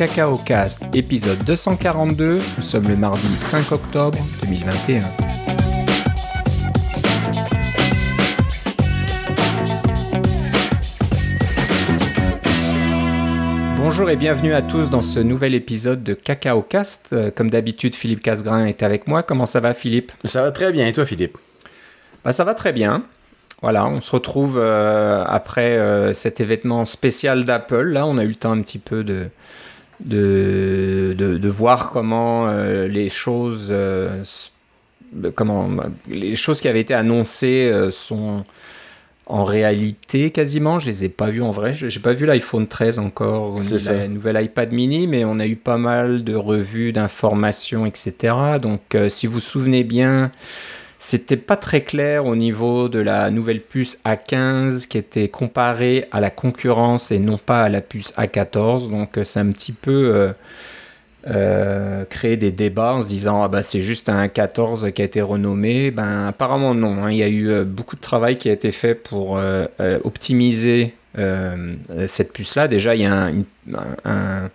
Cacao Cast, épisode 242. Nous sommes le mardi 5 octobre 2021. Bonjour et bienvenue à tous dans ce nouvel épisode de Cacao Cast. Euh, Comme d'habitude, Philippe Casgrain est avec moi. Comment ça va, Philippe? Ça va très bien. Et toi, Philippe? Bah, ça va très bien. Voilà, on se retrouve euh, après euh, cet événement spécial d'Apple. Là, on a eu le temps un petit peu de, de, de, de voir comment euh, les choses, euh, comment les choses qui avaient été annoncées euh, sont en réalité quasiment. Je les ai pas vues en vrai. Je J'ai pas vu l'iPhone 13 encore, C'est ni ça. la nouvelle iPad mini, mais on a eu pas mal de revues, d'informations, etc. Donc, si vous vous souvenez bien. C'était pas très clair au niveau de la nouvelle puce A15 qui était comparée à la concurrence et non pas à la puce A14. Donc euh, c'est un petit peu euh, euh, créé des débats en se disant ah bah c'est juste un A14 qui a été renommé. Ben apparemment non. hein. Il y a eu beaucoup de travail qui a été fait pour optimiser cette puce là. Déjà il y a un-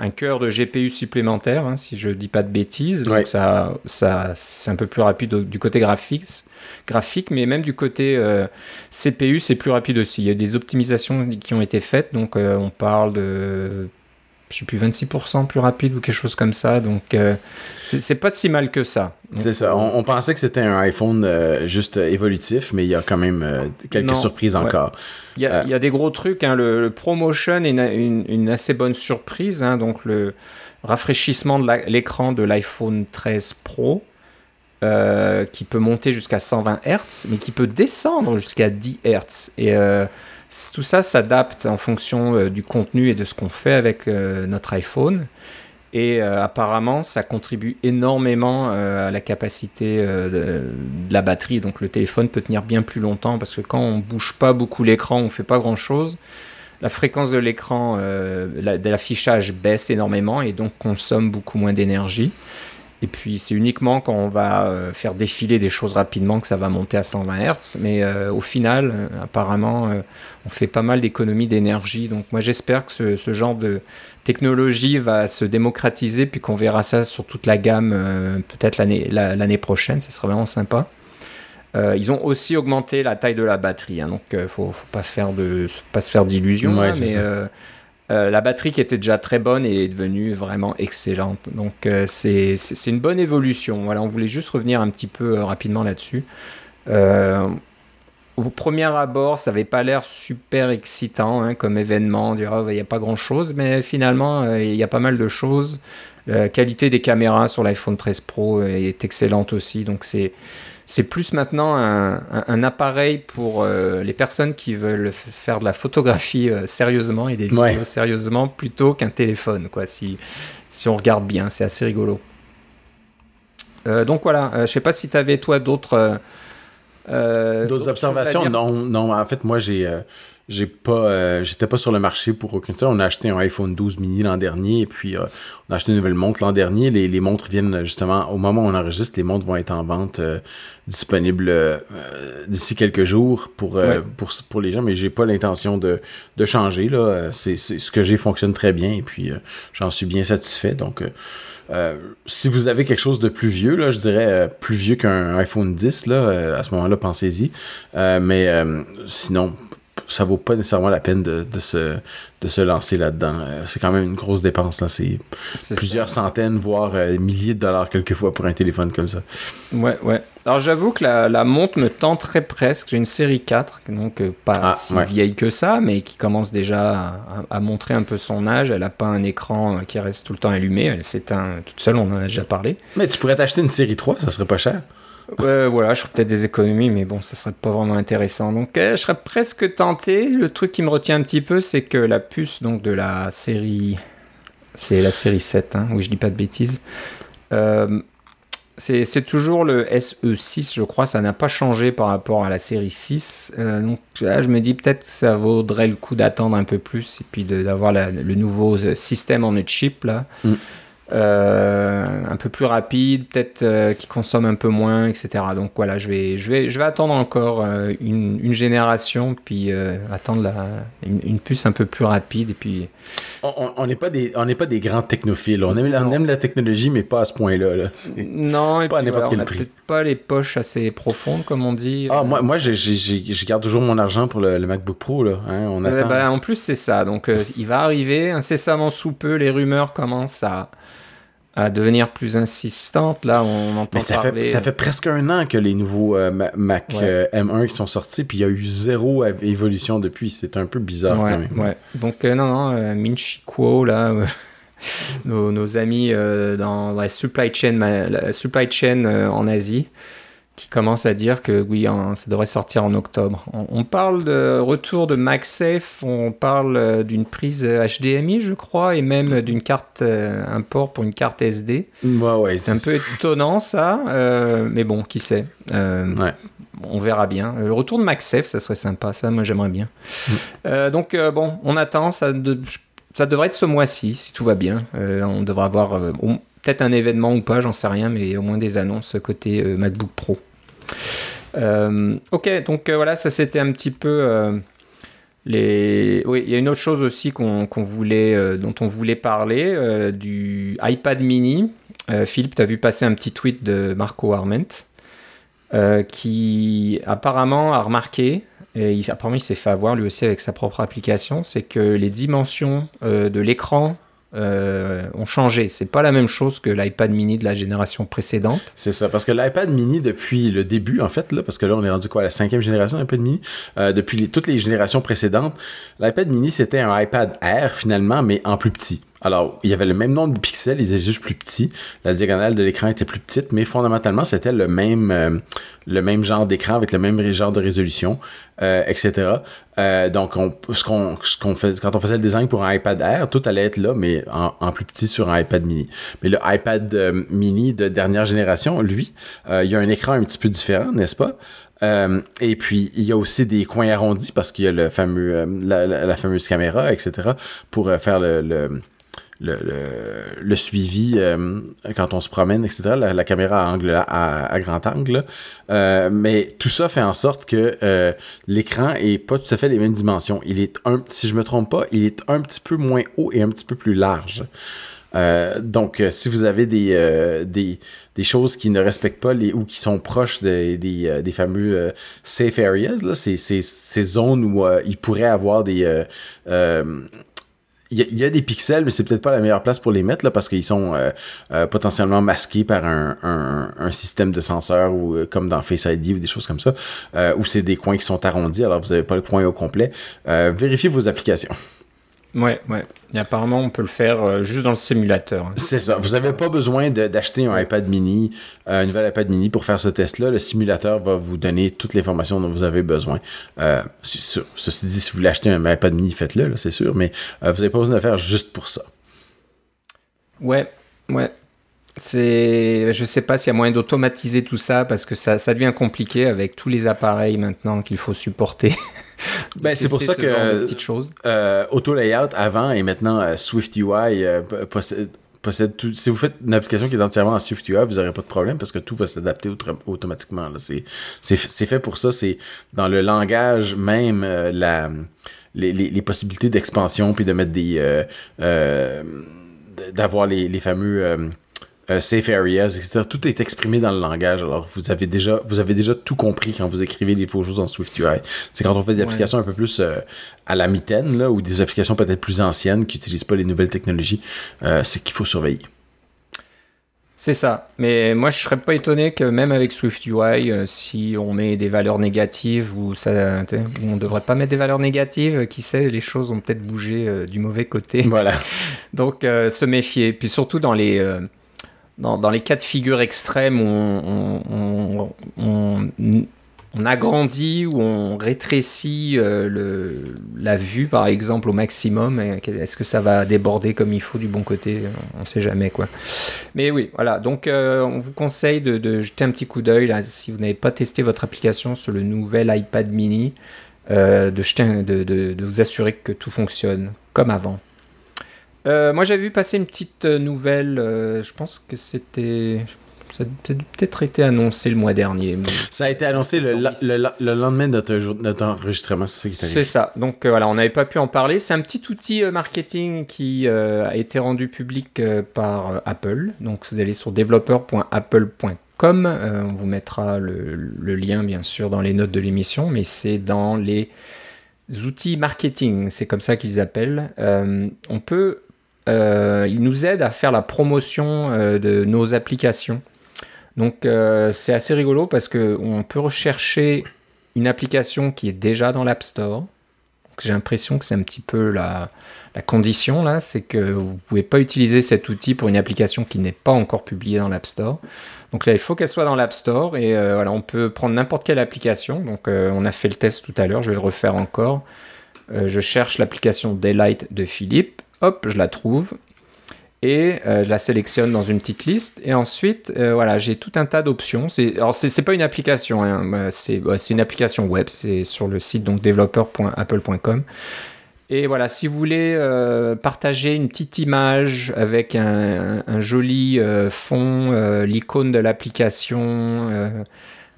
un cœur de GPU supplémentaire, hein, si je dis pas de bêtises. Donc ça, ça, c'est un peu plus rapide du côté graphique, graphique mais même du côté euh, CPU, c'est plus rapide aussi. Il y a des optimisations qui ont été faites, donc euh, on parle de, je sais plus, 26% plus rapide ou quelque chose comme ça. Donc euh, c'est pas si mal que ça. C'est ça. On, on pensait que c'était un iPhone euh, juste euh, évolutif, mais il y a quand même euh, quelques Non, surprises ouais. encore. Il y, a, il y a des gros trucs. hein. Le, le ProMotion est une, une- une assez bonne surprise. hein. Donc, le rafraîchissement de l'écran de l'iPhone 13 Pro, qui peut monter jusqu'à 120 Hz, mais qui peut descendre jusqu'à 10 Hz. Et tout ça s'adapte en fonction euh, du contenu et de ce qu'on fait avec euh, notre iPhone. Et euh, apparemment, ça contribue énormément à la capacité de, de la batterie. Donc le téléphone peut tenir bien plus longtemps parce que quand on bouge pas beaucoup l'écran, on fait pas grand chose. La fréquence de l'écran, de l'affichage baisse énormément et donc consomme beaucoup moins d'énergie. Et puis c'est uniquement quand on va euh, faire défiler des choses rapidement que ça va monter à 120 Hz. Mais euh, au final, euh, apparemment, euh, on fait pas mal d'économies d'énergie. Donc moi j'espère que ce, ce genre de technologie va se démocratiser puis qu'on verra ça sur toute la gamme euh, peut-être l'année la- prochaine. Ça serait vraiment sympa. Euh, ils ont aussi augmenté la taille de la batterie, hein, donc euh, faut, faut pas faire de faut pas se faire d'illusions. Ouais, hein, mais euh, euh, la batterie qui était déjà très bonne est devenue vraiment excellente. Donc euh, c'est une bonne évolution. Voilà, on voulait juste revenir un petit peu euh, rapidement là-dessus. Au premier abord, ça avait pas l'air super excitant hein, comme événement. On dirait, oh, il n'y a pas grand-chose, mais finalement, il y a pas mal de choses. La qualité des caméras sur l'iPhone 13 Pro est excellente aussi. Donc c'est c'est plus maintenant un, un- un appareil pour euh, les personnes qui veulent faire de la photographie euh, sérieusement et des vidéos Ouais. sérieusement plutôt qu'un téléphone, quoi, si, si on regarde bien. C'est assez rigolo. Euh, donc voilà, je sais pas si tu avais toi d'autres. D'autres observations? Non, non. En fait, moi, j'ai, j'ai pas, euh, j'étais pas sur le marché pour aucune ça. On a acheté un iPhone 12 mini l'an dernier, et puis euh, on a acheté une nouvelle montre l'an dernier. Les, les montres viennent justement au moment où on enregistre. Les montres vont être en vente euh, disponibles euh, d'ici quelques jours pour, euh, Ouais. pour pour les gens, mais j'ai pas l'intention de, de changer là. Euh, C'est, c'est- ce que j'ai fonctionne très bien, et puis euh, j'en suis bien satisfait. Donc euh, euh, si vous avez quelque chose de plus vieux, là, je dirais euh, plus vieux qu'un iPhone 10, là, euh, à ce moment-là, pensez-y. Euh, mais euh, sinon, ça vaut pas nécessairement la peine de, de se, de se lancer là-dedans. Euh, c'est quand même une grosse dépense. Là. C'est plusieurs centaines, voire euh, milliers de dollars quelquefois pour un téléphone comme ça. Ouais, ouais. Alors j'avoue que la, la montre me tenterait presque. J'ai une série 4, donc euh, pas Ah, si ouais. vieille que ça, mais qui commence déjà à, à- montrer un peu son âge. Elle n'a pas un écran qui reste tout le temps allumé. Elle s'éteint toute seule, on en a déjà parlé. Mais tu pourrais t'acheter une série 3, ça serait pas cher. Ouais, voilà, je ferais peut-être des économies, mais bon, ça serait pas vraiment intéressant. Donc, euh, je serais presque tenté. Le truc qui me retient un petit peu, c'est que la puce donc de la série, c'est la série 7, hein, oui, je dis pas de bêtises. Euh, c'est toujours le SE6, je crois, ça n'a pas changé par rapport à la série 6. Euh, donc là, je me dis peut-être que ça vaudrait le coup d'attendre un peu plus et puis d'avoir le nouveau euh, système en chip là. Mm. Euh, un peu plus rapide, peut-être euh, qui consomme un peu moins, etc. Donc voilà, je vais, je vais, je vais attendre encore euh, une, une, génération, puis attendre la, une, puce un peu plus rapide, et puis. On n'est pas des, on n'est pas des grands technophiles. On aime, on aime la technologie, mais pas à ce point-là. Là. Non, et pas à quel prix. Pas les poches assez profondes, comme on dit. Ah, moi, moi, je garde toujours mon argent pour le, MacBook Pro là. Hein, on attend. Ben, en plus, c'est ça. Donc, il va arriver incessamment sous peu. Les rumeurs commencent à à devenir plus insistante. Là, on entend Mais ça Fait, ça fait presque un an que les nouveaux euh, Mac euh, M1 qui sont sortis, puis il y a eu zéro évolution depuis. C'est un peu bizarre quand même. Ouais. Donc, euh, non, non, Minchi Kuo, là, nos, nos, amis dans la supply chain, la supply chain en Asie, qui commence à dire que oui, ça devrait sortir en octobre. On, parle de retour de MagSafe, on parle euh, d'une prise HDMI, je crois, et même d'une carte, euh, un port pour une carte SD. ouais, c'est un peu étonnant ça, euh, mais bon, qui sait. On verra bien. Le retour de MagSafe, ça serait sympa, ça, moi j'aimerais bien. Mm. donc bon, on attend, ça, ça devrait être ce mois-ci, si tout va bien. on devrait avoir peut-être un événement ou pas, j'en sais rien, mais au moins des annonces côté MacBook Pro. Euh, ok, donc euh, voilà, ça c'était un petit peu euh, les. Oui, il y a une autre chose aussi qu'on voulait, dont on voulait parler, du iPad Mini. Philippe, tu as vu passer un petit tweet de Marco Arment, qui apparemment a remarqué, et il, apparemment il s'est fait avoir lui aussi avec sa propre application, c'est que les dimensions de l'écran euh, ont changé. C'est pas la même chose que l'iPad mini de la génération précédente. C'est ça, parce que l'iPad mini, depuis le début, en fait, là, parce que là, on est rendu quoi, la cinquième génération d'iPad mini, euh, depuis toutes les générations précédentes, l'iPad mini, c'était un iPad Air, finalement, mais en plus petit. Alors, il y avait le même nombre de pixels, ils étaient juste plus petits. La diagonale de l'écran était plus petite, mais fondamentalement, c'était le même, euh, genre d'écran avec le même genre de résolution, euh, etc. Euh, donc, on, fait, quand on faisait le design pour un iPad Air, tout allait être là, mais en, plus petit sur un iPad mini. Mais le iPad mini de dernière génération, lui, il y a un écran un petit peu différent, n'est-ce pas? et puis, il y a aussi des coins arrondis parce qu'il y a la, fameuse caméra, etc., pour faire le, le, suivi euh, quand on se promène, etc. La, caméra à, angle, à, grand angle. Euh, mais tout ça fait en sorte que euh, l'écran est pas tout à fait les mêmes dimensions. Il est un, si je me trompe pas, il est un petit peu moins haut et un petit peu plus large. donc, si vous avez des, des, des, choses qui ne respectent pas les, ou qui sont proches des, des, des fameux safe areas, là, ces, ces, ces zones où il pourrait avoir des il y, a des pixels, mais c'est peut-être pas la meilleure place pour les mettre là, parce qu'ils sont euh, euh, potentiellement masqués par un, un, système de senseur ou euh, comme dans Face ID ou des choses comme ça, où c'est des coins qui sont arrondis, alors vous n'avez pas le coin au complet. vérifiez vos applications. Ouais, ouais. Et apparemment, on peut le faire euh, juste dans le simulateur. C'est ça. Vous n'avez pas besoin d'acheter un iPad mini, euh, un nouvel iPad mini pour faire ce test-là. Le simulateur va vous donner toutes les informations dont vous avez besoin. Euh, Ceci dit, si vous voulez acheter un iPad mini, faites-le, c'est sûr, mais vous n'avez pas besoin de le faire juste pour ça. Ouais, ouais. C'est, je sais pas s'il y a moyen d'automatiser tout ça parce que ça, ça devient compliqué avec tous les appareils maintenant qu'il faut supporter. ben, c'est pour ça que euh, Auto Layout avant et maintenant euh, Swift UI euh, possède, tout. Si vous faites une application qui est entièrement en Swift UI, vous n'aurez pas de problème parce que tout va s'adapter automatiquement. C'est fait pour ça. C'est dans le langage même la, les, les, possibilités d'expansion puis de mettre des d'avoir les, les fameux euh, safe areas, etc. Tout est exprimé dans le langage. Alors, vous avez déjà, vous avez déjà tout compris quand vous écrivez les faux choses en SwiftUI. C'est quand on fait des applications un peu plus euh, à la mitaine, là, ou des applications peut-être plus anciennes qui n'utilisent pas les nouvelles technologies, euh, c'est qu'il faut surveiller. C'est ça. Mais moi, je serais pas étonné que même avec SwiftUI, si on met des valeurs négatives ou ça, on devrait pas mettre des valeurs négatives, qui sait, les choses ont peut-être bougé du mauvais côté. Voilà. Donc, se méfier. Puis surtout dans les dans, les cas de figure extrêmes où on, agrandit ou on rétrécit euh, la vue, par exemple, au maximum, est-ce que ça va déborder comme il faut du bon côté? On ne sait jamais, quoi. Mais oui, voilà. Donc, euh, on vous conseille de, jeter un petit coup d'œil, si vous n'avez pas testé votre application sur le nouvel iPad mini, euh, de vous assurer que tout fonctionne comme avant. Moi, j'avais vu passer une petite nouvelle. je pense que c'était. Ça a peut-être été annoncé le mois dernier. Ça a été annoncé le, lendemain de notre, enregistrement, c'est ça C'est ça. Donc voilà, on n'avait pas pu en parler. C'est un petit outil marketing qui a été rendu public par Apple. Donc vous allez sur developer.apple.com euh, on vous mettra le, lien bien sûr dans les notes de l'émission, mais c'est dans les outils marketing, c'est comme ça qu'ils appellent. Euh, on peut, euh, ils nous aident à faire la promotion de nos applications. Donc c'est assez rigolo parce qu'on peut rechercher une application qui est déjà dans l'App Store. J'ai l'impression que c'est un petit peu la, condition là, c'est que vous ne pouvez pas utiliser cet outil pour une application qui n'est pas encore publiée dans l'App Store. Donc là, il faut qu'elle soit dans l'App Store et euh, voilà, on peut prendre n'importe quelle application. Donc euh, on a fait le test tout à l'heure, je vais le refaire encore. Euh, je cherche l'application Daylight de Philippe, hop, je la trouve. Et je la sélectionne dans une petite liste. Et ensuite voilà j'ai tout un tas d'options. C'est alors c'est pas une application hein, bah, c'est une application web. C'est sur le site donc developer.apple.com et voilà, si vous voulez euh, partager une petite image avec un, joli euh, fond, euh, l'icône de l'application,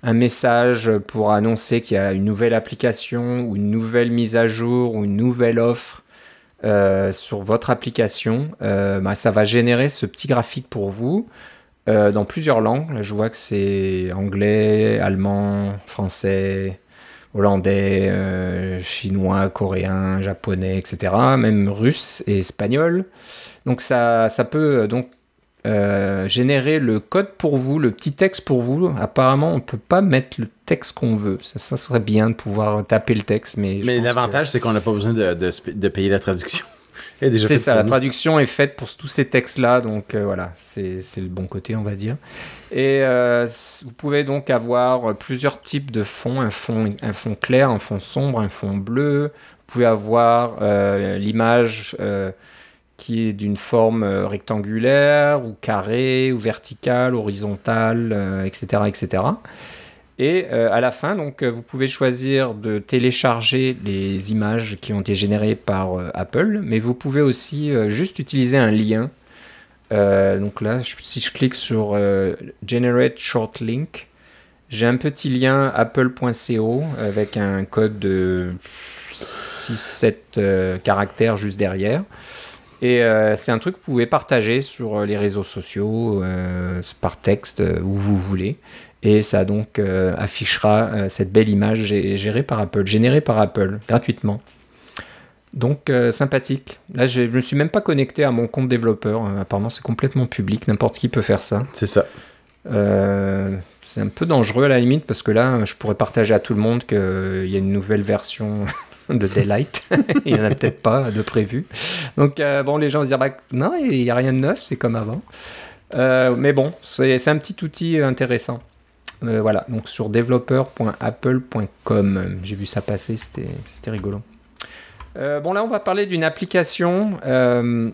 un message pour annoncer qu'il y a une nouvelle application ou une nouvelle mise à jour ou une nouvelle offre sur votre application, bah, ça va générer ce petit graphique pour vous. dans plusieurs langues, Là, je vois que c'est anglais, allemand, français, hollandais, euh, chinois, coréen, japonais, etc., même russe et espagnol. Donc ça, ça peut euh, donc euh, générer le code pour vous, le petit texte pour vous. Apparemment, on ne peut pas mettre le texte qu'on veut. Ça, serait bien de pouvoir taper le texte, mais... Mais l'avantage, c'est qu'on n'a pas besoin de, de payer la traduction. C'est ça, la traduction est faite pour tous ces textes-là, donc euh, voilà, c'est le bon côté, on va dire. Et euh, vous pouvez donc avoir plusieurs types de fonds, un fond, un fond clair, un fond sombre, un fond bleu. Vous pouvez avoir l'image qui est d'une forme rectangulaire ou carrée ou verticale, horizontale, etc., etc. Et euh, à la fin, donc, euh, vous pouvez choisir de télécharger les images qui ont été générées par euh, Apple, mais vous pouvez aussi juste utiliser un lien. donc là, si je clique sur Generate Short Link, j'ai un petit lien apple.co avec un code de 6-7 caractères juste derrière. Et c'est un truc que vous pouvez partager sur les réseaux sociaux, par texte, où vous voulez et ça donc euh, affichera euh, cette belle image gérée par Apple, générée par Apple gratuitement. Donc euh, sympathique. Là, je ne me suis même pas connecté à mon compte développeur. apparemment, c'est complètement public. N'importe qui peut faire ça. C'est ça. c'est un peu dangereux à la limite parce que là, je pourrais partager à tout le monde qu'il y a une nouvelle version de Daylight. il n'y en a peut-être pas de prévu. Donc, bon, les gens se dire bah, non, il n'y a rien de neuf, c'est comme avant. mais bon, c'est un petit outil intéressant. Euh, voilà, donc sur developer.apple.com. J'ai vu ça passer, c'était rigolo. Euh, bon, là, on va parler d'une application. Euh,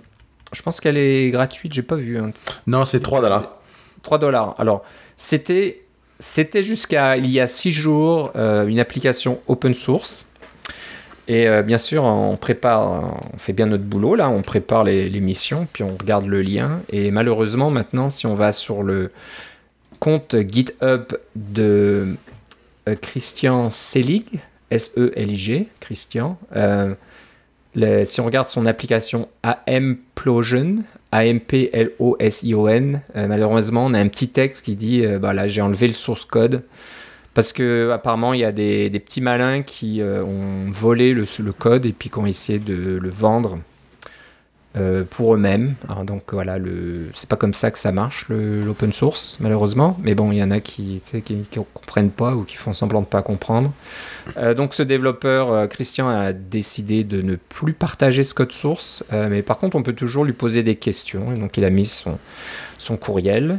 je pense qu'elle est gratuite, j'ai pas vu. Hein. Non, c'est 3 dollars. 3 dollars. Alors, c'était c'était jusqu'à il y a 6 jours une application open source. Et bien sûr, on prépare, on fait bien notre boulot là, on prépare l'émission, puis on regarde le lien. Et malheureusement, maintenant, si on va sur le, compte GitHub de euh, Christian Selig, S-E-L-I-G, Christian. Euh, si on regarde son application Amplosion, A-M-P-L-O-S-I-O-N, euh, malheureusement, on a un petit texte qui dit bah j'ai enlevé le source code parce que apparemment il y a des, petits malins qui ont volé le, le, code et puis qui ont essayé de le vendre euh, pour eux-mêmes. Donc voilà, c'est pas comme ça que ça marche l'open source, malheureusement. Mais bon, il y en a qui ne comprennent pas ou qui font semblant de pas comprendre. Euh, donc ce développeur, euh, Christian, a décidé de ne plus partager ce code source. mais par contre, on peut toujours lui poser des questions. Et donc il a mis son, son courriel.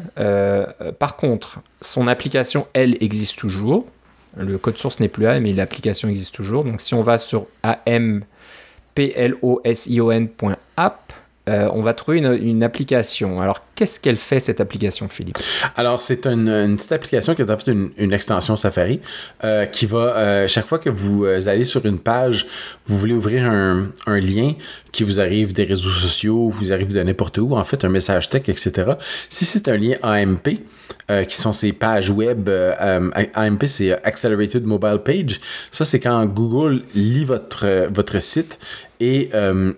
par contre, son application, elle, existe toujours. Le code source n'est plus là, mais l'application existe toujours. Donc si on va sur AM plosion.app, euh, on va trouver une, application. Alors, qu'est-ce qu'elle fait, cette application, Philippe? Alors, c'est une, petite application qui est en fait une, extension Safari euh, qui va, euh, chaque fois que vous allez sur une page, vous voulez ouvrir un, lien qui vous arrive des réseaux sociaux, vous arrive de n'importe où, en fait, un message tech, etc. Si c'est un lien AMP, euh, qui sont ces pages web, euh, AMP, c'est Accelerated Mobile Page. Ça, c'est quand Google lit votre, votre site et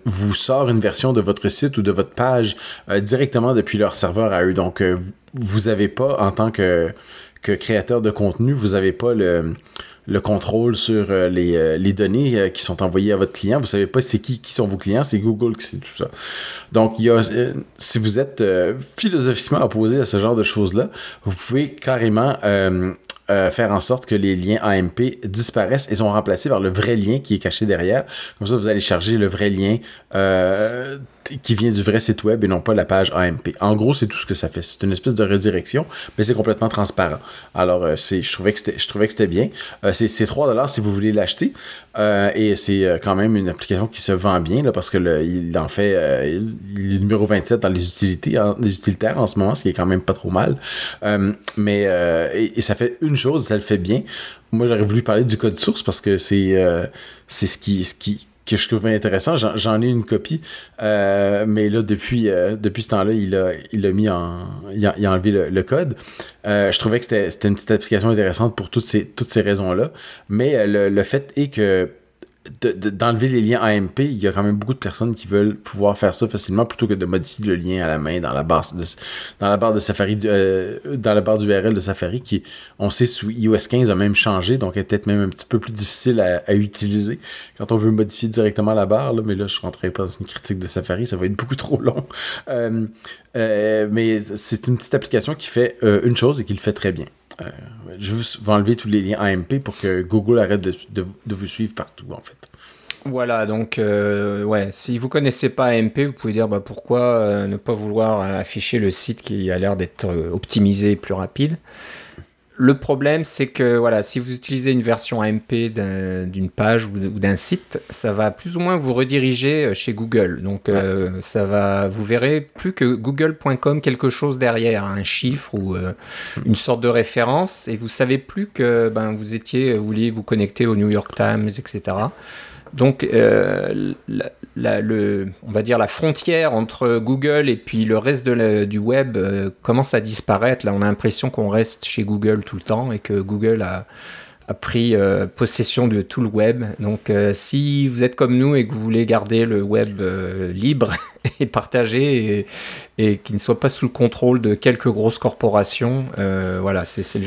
vous sort une version de votre site ou de votre page directement depuis leur serveur à eux. Donc, vous n'avez pas, en tant que, que créateur de contenu, vous n'avez pas le le contrôle sur euh, les, euh, les, données euh, qui sont envoyées à votre client. Vous savez pas c'est qui, qui sont vos clients, c'est Google qui sait tout ça. Donc, y a, si vous êtes philosophiquement opposé à ce genre de choses-là, vous pouvez carrément faire en sorte que les liens AMP disparaissent et sont remplacés par le vrai lien qui est caché derrière. Comme ça, vous allez charger le vrai lien qui vient du vrai site web et non pas la page AMP. En gros, c'est tout ce que ça fait. C'est une espèce de redirection, mais c'est complètement transparent. Alors, euh, je trouvais que c'était, bien. Euh, c'est, 3 si vous voulez l'acheter. Euh, et c'est quand même une application qui se vend bien parce que il en fait est numéro 27 dans les utilités, utilitaires en ce moment, ce qui est quand même pas trop mal. mais et, ça fait une chose, ça le fait bien. Moi, j'aurais voulu parler du code source parce que c'est c'est ce qui, ce qui que je trouvais intéressant. J'en ai une copie, euh, mais là, depuis, euh, depuis ce temps-là, il a, il a mis en. Il a, enlevé le, code. Euh, je trouvais que c'était une petite application intéressante pour toutes ces, toutes ces raisons-là. Mais le, le, fait est que d'enlever les liens AMP, il y a quand même beaucoup de personnes qui veulent pouvoir faire ça facilement plutôt que de modifier le lien à la main dans la barre dans la barre de Safari, euh, dans la barre d'URL de Safari qui, on sait, sous iOS 15 a même changé, donc est peut-être même un petit peu plus difficile à, utiliser quand on veut modifier directement la barre, mais là, je ne rentrerai pas dans une critique de Safari, ça va être beaucoup trop long. Euh, euh, mais c'est une petite application qui fait une chose et qui le fait très bien. Euh, je vais enlever tous les liens AMP pour que Google arrête de, vous suivre partout, en fait. Voilà, donc, euh, ouais, si vous connaissez pas AMP, vous pouvez dire bah, pourquoi euh, ne pas vouloir afficher le site qui a l'air d'être optimisé et plus rapide? Le problème, c'est que voilà, si vous utilisez une version AMP d'une page ou d'un site, ça va plus ou moins vous rediriger euh, chez Google. Donc, euh, ça va, vous verrez plus que google.com quelque chose derrière, un chiffre ou euh, une sorte de référence, et vous savez plus que ben, vous étiez, vous vouliez vous connecter au New York Times, etc. Donc, euh, le, on va dire la frontière entre Google et puis le reste du web euh, commence à disparaître. Là, on a l'impression qu'on reste chez Google tout le temps et que Google a, pris euh, possession de tout le web. Donc, si vous êtes comme nous et que vous voulez garder le web libre et partagé et, et qui ne soit pas sous le contrôle de quelques grosses corporations, voilà, c'est le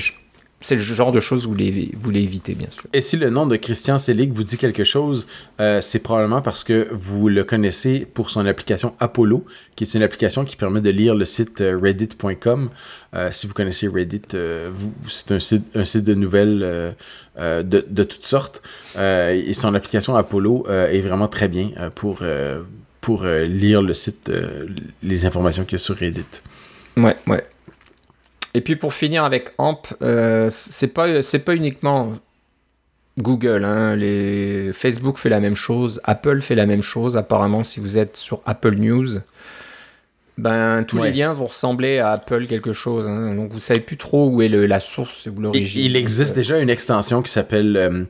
c'est le genre de choses que vous voulez, voulez éviter, bien sûr. Et si le nom de Christian Selig vous dit quelque chose, euh, c'est probablement parce que vous le connaissez pour son application Apollo, qui est une application qui permet de lire le site euh, reddit.com. Euh, si vous connaissez Reddit, c'est un site, un site de nouvelles de, de, toutes sortes. et son application Apollo est vraiment très bien pour, pour lire le site, les informations qu'il y a sur Reddit. Ouais, ouais. Et puis pour finir avec AMP, euh, c'est pas c'est pas uniquement Google. Hein. Les... Facebook fait la même chose, Apple fait la même chose. Apparemment, si vous êtes sur Apple News, ben tous les liens vont ressembler à Apple quelque chose. Hein. Donc vous savez plus trop où est la source ou l'origine. Il, existe déjà une extension qui s'appelle euh,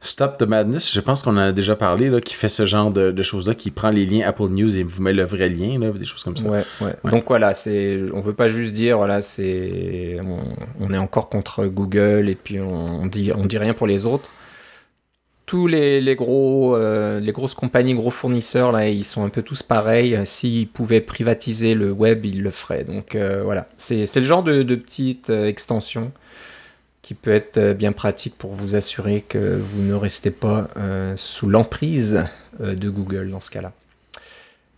Stop the Madness, je pense qu'on en a déjà parlé, là, qui fait ce genre de, choses-là, qui prend les liens Apple News et vous met le vrai lien, là, des choses comme ça. Ouais, ouais. Donc voilà, c'est, on veut pas juste dire, voilà, c'est, on, est encore contre Google et puis on, dit, on dit rien pour les autres. Tous les, gros, euh, les grosses compagnies, gros fournisseurs, là, ils sont un peu tous pareils. S'ils pouvaient privatiser le web, ils le feraient. Donc euh, voilà, c'est, le genre de, de petite euh, extension qui peut être euh, bien pratique pour vous assurer que vous ne restez pas euh, sous l'emprise euh, de Google dans ce cas-là.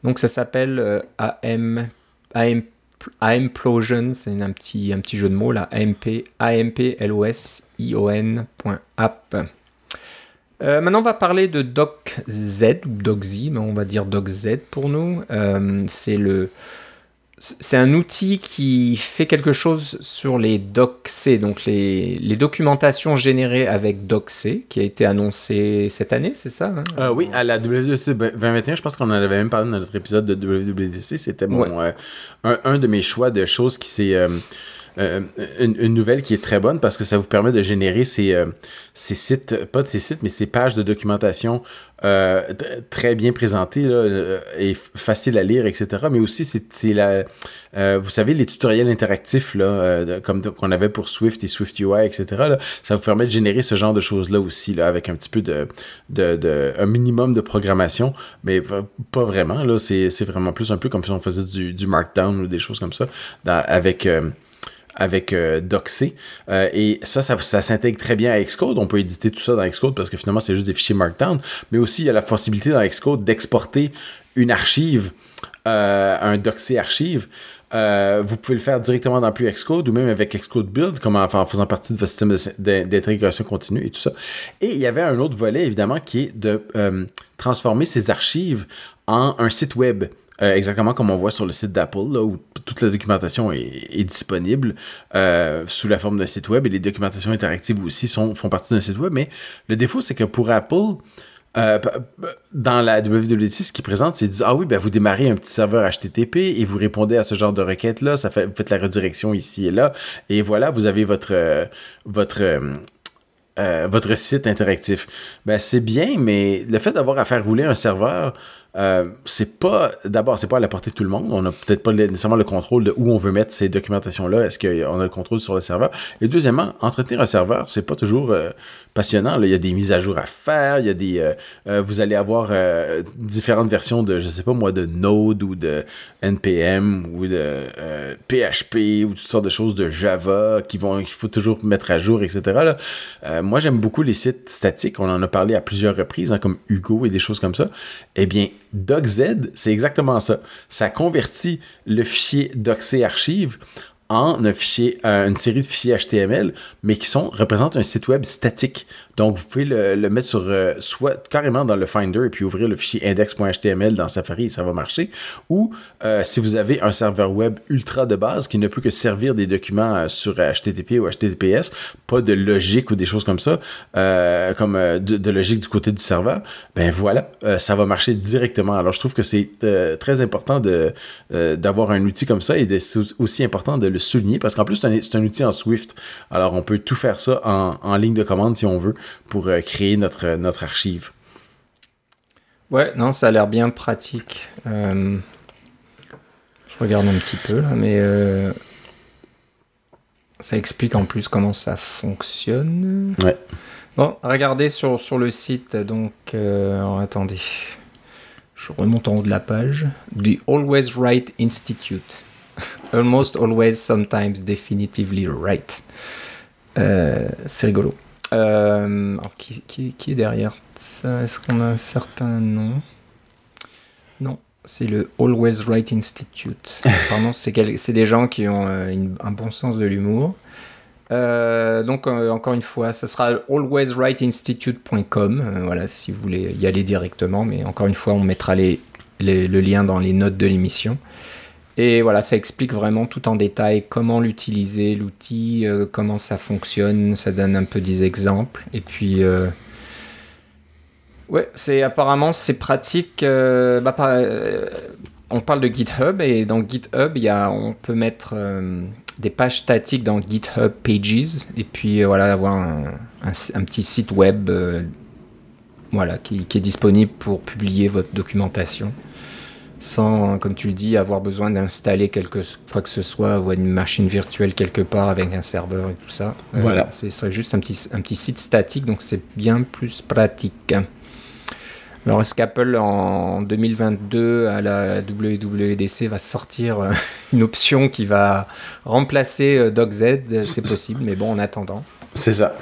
Donc ça s'appelle AM, AM, Amplosion, c'est un petit, un petit jeu de mots là, AMP, app. maintenant, on va parler de DocZ ou DocZ, mais on va dire DocZ pour nous. c'est le, c'est un outil qui fait quelque chose sur les DocC, donc les, les documentations générées avec DocC, qui a été annoncé cette année, c'est ça hein? euh, Oui, à la WWDC 2021, je pense qu'on en avait même parlé dans notre épisode de WWDC. C'était mon euh, un, de mes choix de choses qui s'est une, nouvelle qui est très bonne parce que ça vous permet de générer ces, ces sites, pas de ces sites, mais ces pages de documentation très bien présentées et faciles à lire, etc. Mais aussi, c'est la, vous savez, les tutoriels interactifs là, comme qu'on avait pour Swift et Swift UI, etc. Ça vous permet de générer ce genre de choses-là aussi, là, avec un petit peu de, de, un minimum de programmation, mais pas vraiment. C'est, vraiment plus un peu comme si on faisait du, du Markdown ou des choses comme ça avec. Euh, avec euh, Doxé. Euh, et ça, ça, s'intègre très bien à Xcode. On peut éditer tout ça dans Xcode parce que finalement, c'est juste des fichiers Markdown. Mais aussi, il y a la possibilité dans Xcode d'exporter une archive, un Doxé archive, euh, vous pouvez le faire directement dans plus Xcode ou même avec Xcode Build, comme en, faisant partie de votre système d'intégration continue et tout ça. Et il y avait un autre volet, évidemment, qui est de euh, transformer ces archives en un site web. Euh, exactement comme on voit sur le site d'Apple, où toute la documentation est, disponible sous la forme d'un site web et les documentations interactives aussi font partie d'un site web. Mais le défaut, c'est que pour Apple, euh, dans la WWDC, ce qui présente, c'est ah oui, ben vous démarrez un petit serveur HTTP et vous répondez à ce genre de requête là, ça fait vous faites la redirection ici et là, et voilà, vous avez votre euh, votre euh, votre site interactif. Ben c'est bien, mais le fait d'avoir à faire rouler un serveur, euh, c'est pas d'abord c'est pas à la portée de tout le monde. On n'a peut-être pas nécessairement le contrôle de où on veut mettre ces documentations là est-ce qu'on a le contrôle sur le serveur? Et deuxièmement entretenir un serveur c'est pas toujours euh, passionnant il y a des mises à jour à faire il y a des euh, vous allez avoir différentes versions de je sais pas moi de Node ou de npm ou de PHP ou toutes sortes de choses de Java qui vont qu'il faut toujours mettre à jour etc moi j'aime beaucoup les sites statiques. On en a parlé à plusieurs reprises hein, comme Hugo et des choses comme ça. Eh bien DocZ, c'est exactement ça. Ça convertit le fichier doxé archive en euh, une série de fichiers HTML, mais qui sont représentent un site web statique. Donc, vous pouvez le, mettre sur euh, soit carrément dans le Finder et puis ouvrir le fichier index.html dans Safari et ça va marcher. Ou euh, si vous avez un serveur web ultra de base qui ne peut que servir des documents euh, sur HTTP ou HTTPS, pas de logique ou des choses comme ça, comme de, logique du côté du serveur, ben voilà, ça va marcher directement. Alors, je trouve que c'est très important d'avoir un outil comme ça et c'est aussi important de le souligner parce qu'en plus, c'est un, outil en Swift. Alors, on peut tout faire ça en, en ligne de commande si on veut pour euh, créer notre, notre archive. Ouais, non, ça a l'air bien pratique. Euh, je regarde un petit peu là, mais euh, ça explique en plus comment ça fonctionne. Ouais. Bon, regardez sur, sur le site, donc, attendez, je remonte en haut de la page, The Always Right Institute. Almost always, sometimes, definitively right. c'est rigolo. Euh, qui, est derrière ça? Est-ce qu'on a un certain nom Non, c'est le Always Right Institute. Pardon, c'est des gens qui ont euh, un bon sens de l'humour. Euh, donc encore une fois, ce sera alwaysrightinstitute.com. voilà, si vous voulez y aller directement. Mais encore une fois, on mettra les, le lien dans les notes de l'émission. Et voilà, ça explique vraiment tout en détail comment l'utiliser, l'outil, euh, comment ça fonctionne, ça donne un peu des exemples. Et puis, euh, ouais, c'est apparemment c'est pratique. Euh, bah, on parle de GitHub et dans GitHub, on peut mettre des pages statiques dans GitHub Pages et puis voilà avoir un, petit site web, voilà, qui est disponible pour publier votre documentation sans, comme tu le dis, avoir besoin d'installer quelque quoi que ce soit ou une machine virtuelle quelque part avec un serveur et tout ça. Euh, voilà. ce serait juste un petit, un petit site statique, donc c'est bien plus pratique. Alors, est-ce qu'Apple en 2022 à la WWDC va sortir euh, une option qui va remplacer euh, DocZ C'est possible, mais bon, en attendant. C'est ça.